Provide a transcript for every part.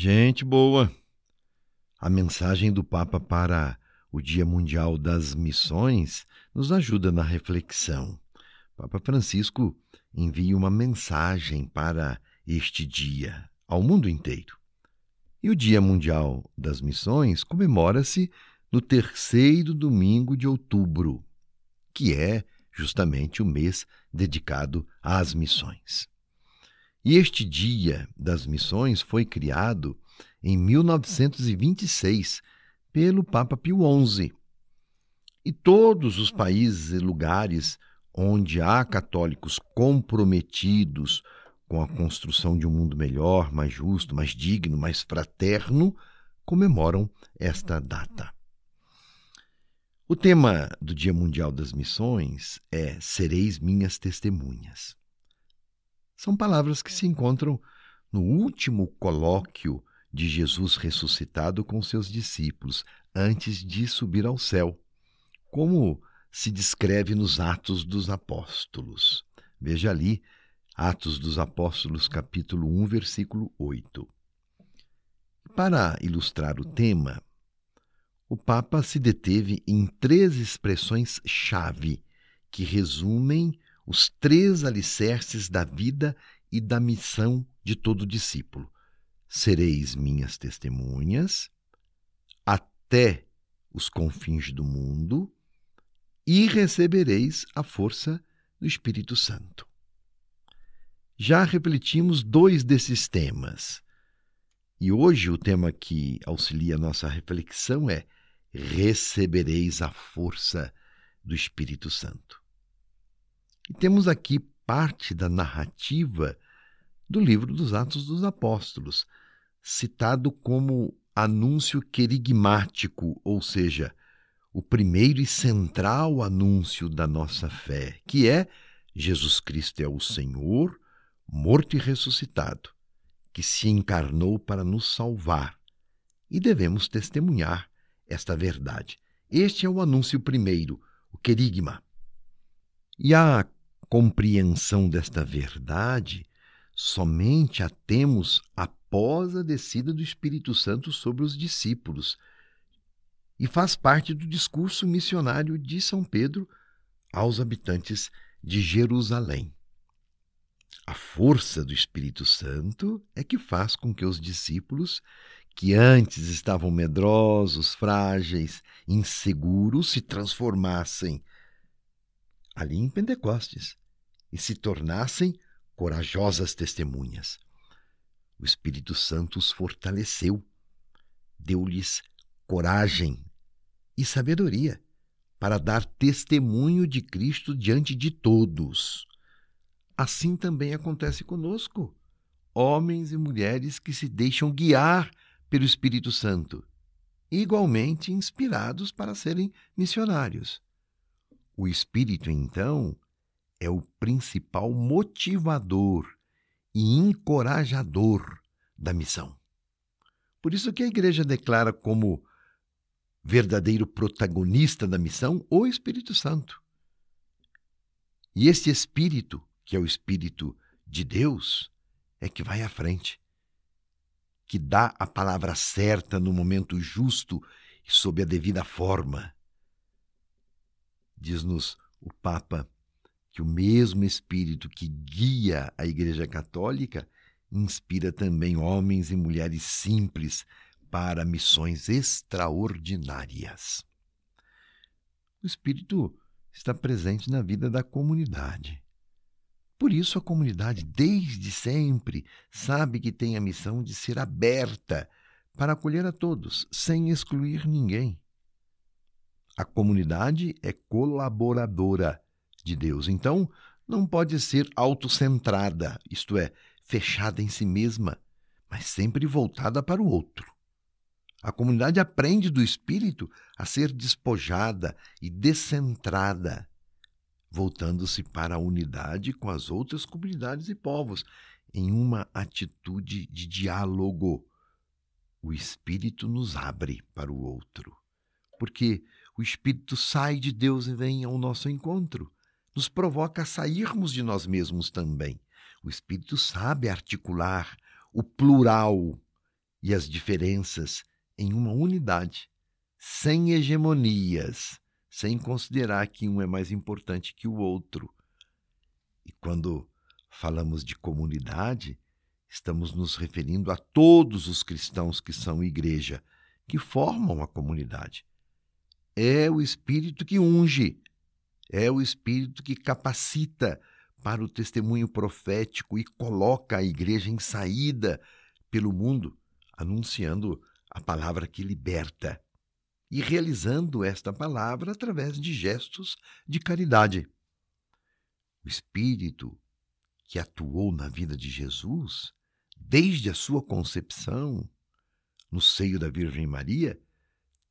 Gente boa! A mensagem do Papa para o Dia Mundial das Missões nos ajuda na reflexão. Papa Francisco envia uma mensagem para este dia ao mundo inteiro. E o Dia Mundial das Missões comemora-se no terceiro domingo de outubro, que é justamente o mês dedicado às missões. E este Dia das Missões foi criado em 1926 pelo Papa Pio XI. E todos os países e lugares onde há católicos comprometidos com a construção de um mundo melhor, mais justo, mais digno, mais fraterno, comemoram esta data. O tema do Dia Mundial das Missões é Sereis minhas testemunhas. São palavras que se encontram no último colóquio de Jesus ressuscitado com seus discípulos antes de subir ao céu, como se descreve nos Atos dos Apóstolos. Veja ali, Atos dos Apóstolos, capítulo 1, versículo 8. Para ilustrar o tema, o Papa se deteve em três expressões-chave que resumem os três alicerces da vida e da missão de todo discípulo. Sereis minhas testemunhas até os confins do mundo e recebereis a força do Espírito Santo. Já refletimos dois desses temas. E hoje o tema que auxilia a nossa reflexão é recebereis a força do Espírito Santo. E temos aqui parte da narrativa do livro dos Atos dos Apóstolos, citado como anúncio querigmático, ou seja, o primeiro e central anúncio da nossa fé, que é Jesus Cristo é o Senhor, morto e ressuscitado, que se encarnou para nos salvar. E devemos testemunhar esta verdade. Este é o anúncio primeiro, o querigma. E a compreensão desta verdade somente a temos após a descida do Espírito Santo sobre os discípulos e faz parte do discurso missionário de São Pedro aos habitantes de Jerusalém. A força do Espírito Santo é que faz com que os discípulos que antes estavam medrosos, frágeis, inseguros, se transformassem ali em Pentecostes e se tornassem corajosas testemunhas. O Espírito Santo os fortaleceu, deu-lhes coragem e sabedoria para dar testemunho de Cristo diante de todos. Assim também acontece conosco, homens e mulheres que se deixam guiar pelo Espírito Santo, igualmente inspirados para serem missionários. O Espírito, então, é o principal motivador e encorajador da missão. Por isso que a igreja declara como verdadeiro protagonista da missão o Espírito Santo. E este Espírito, que é o Espírito de Deus, é que vai à frente que dá a palavra certa no momento justo e sob a devida forma. Diz-nos o Papa que o mesmo Espírito que guia a Igreja Católica inspira também homens e mulheres simples para missões extraordinárias. O Espírito está presente na vida da comunidade. Por isso, a comunidade, desde sempre, sabe que tem a missão de ser aberta para acolher a todos, sem excluir ninguém. A comunidade é colaboradora de Deus, então não pode ser autocentrada, isto é, fechada em si mesma, mas sempre voltada para o outro. A comunidade aprende do Espírito a ser despojada e descentrada voltando-se para a unidade com as outras comunidades e povos, em uma atitude de diálogo. O Espírito nos abre para o outro, porque o Espírito sai de Deus e vem ao nosso encontro, nos provoca a sairmos de nós mesmos também. O Espírito sabe articular o plural e as diferenças em uma unidade, sem hegemonias, sem considerar que um é mais importante que o outro. E quando falamos de comunidade, estamos nos referindo a todos os cristãos que são igreja, que formam a comunidade. É o Espírito que unge, é o Espírito que capacita para o testemunho profético e coloca a igreja em saída pelo mundo, anunciando a palavra que liberta e realizando esta palavra através de gestos de caridade. O Espírito que atuou na vida de Jesus, desde a sua concepção, no seio da Virgem Maria,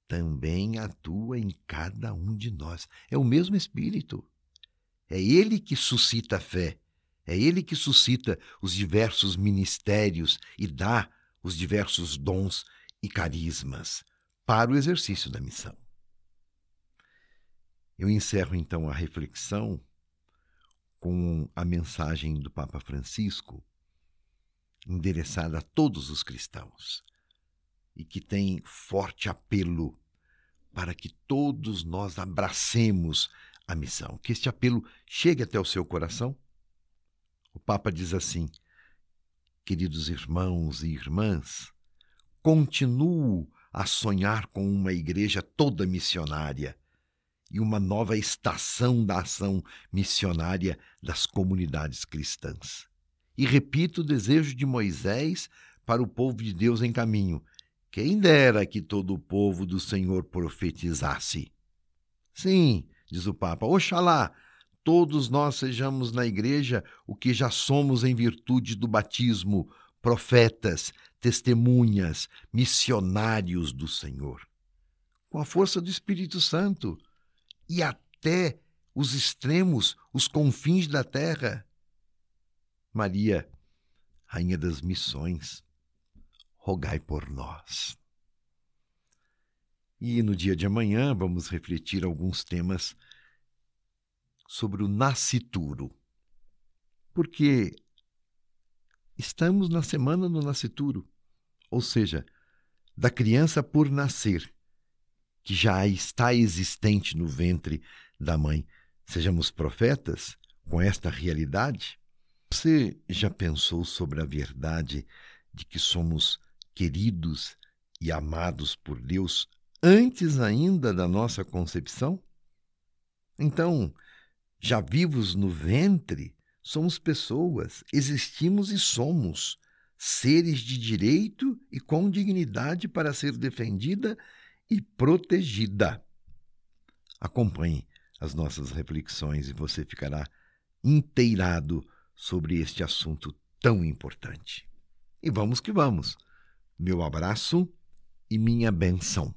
também atua em cada um de nós. É o mesmo Espírito. É Ele que suscita a fé. É Ele que suscita os diversos ministérios e dá os diversos dons e carismas para o exercício da missão. Eu encerro então a reflexão com a mensagem do Papa Francisco, endereçada a todos os cristãos, e que tem forte apelo para que todos nós abracemos a missão, que este apelo chegue até o seu coração. O Papa diz assim: Queridos irmãos e irmãs, continuo a sonhar com uma igreja toda missionária e uma nova estação da ação missionária das comunidades cristãs. E repito o desejo de Moisés para o povo de Deus em caminho: quem dera que todo o povo do Senhor profetizasse. Sim, diz o Papa, oxalá todos nós sejamos na igreja o que já somos em virtude do batismo, profetas, testemunhas, missionários do Senhor. Com a força do Espírito Santo, e até os extremos, os confins da terra. Maria, Rainha das Missões, rogai por nós. E no dia de amanhã vamos refletir alguns temas sobre o nascituro. Porque estamos na semana do nascituro, ou seja, da criança por nascer que já está existente no ventre da mãe. Sejamos profetas com esta realidade? Você já pensou sobre a verdade de que somos queridos e amados por Deus antes ainda da nossa concepção? Então, já vivos no ventre, somos pessoas, existimos e somos seres de direito e com dignidade para ser defendida e protegida. Acompanhe as nossas reflexões e você ficará inteirado sobre este assunto tão importante. E vamos que vamos. Meu abraço e minha benção.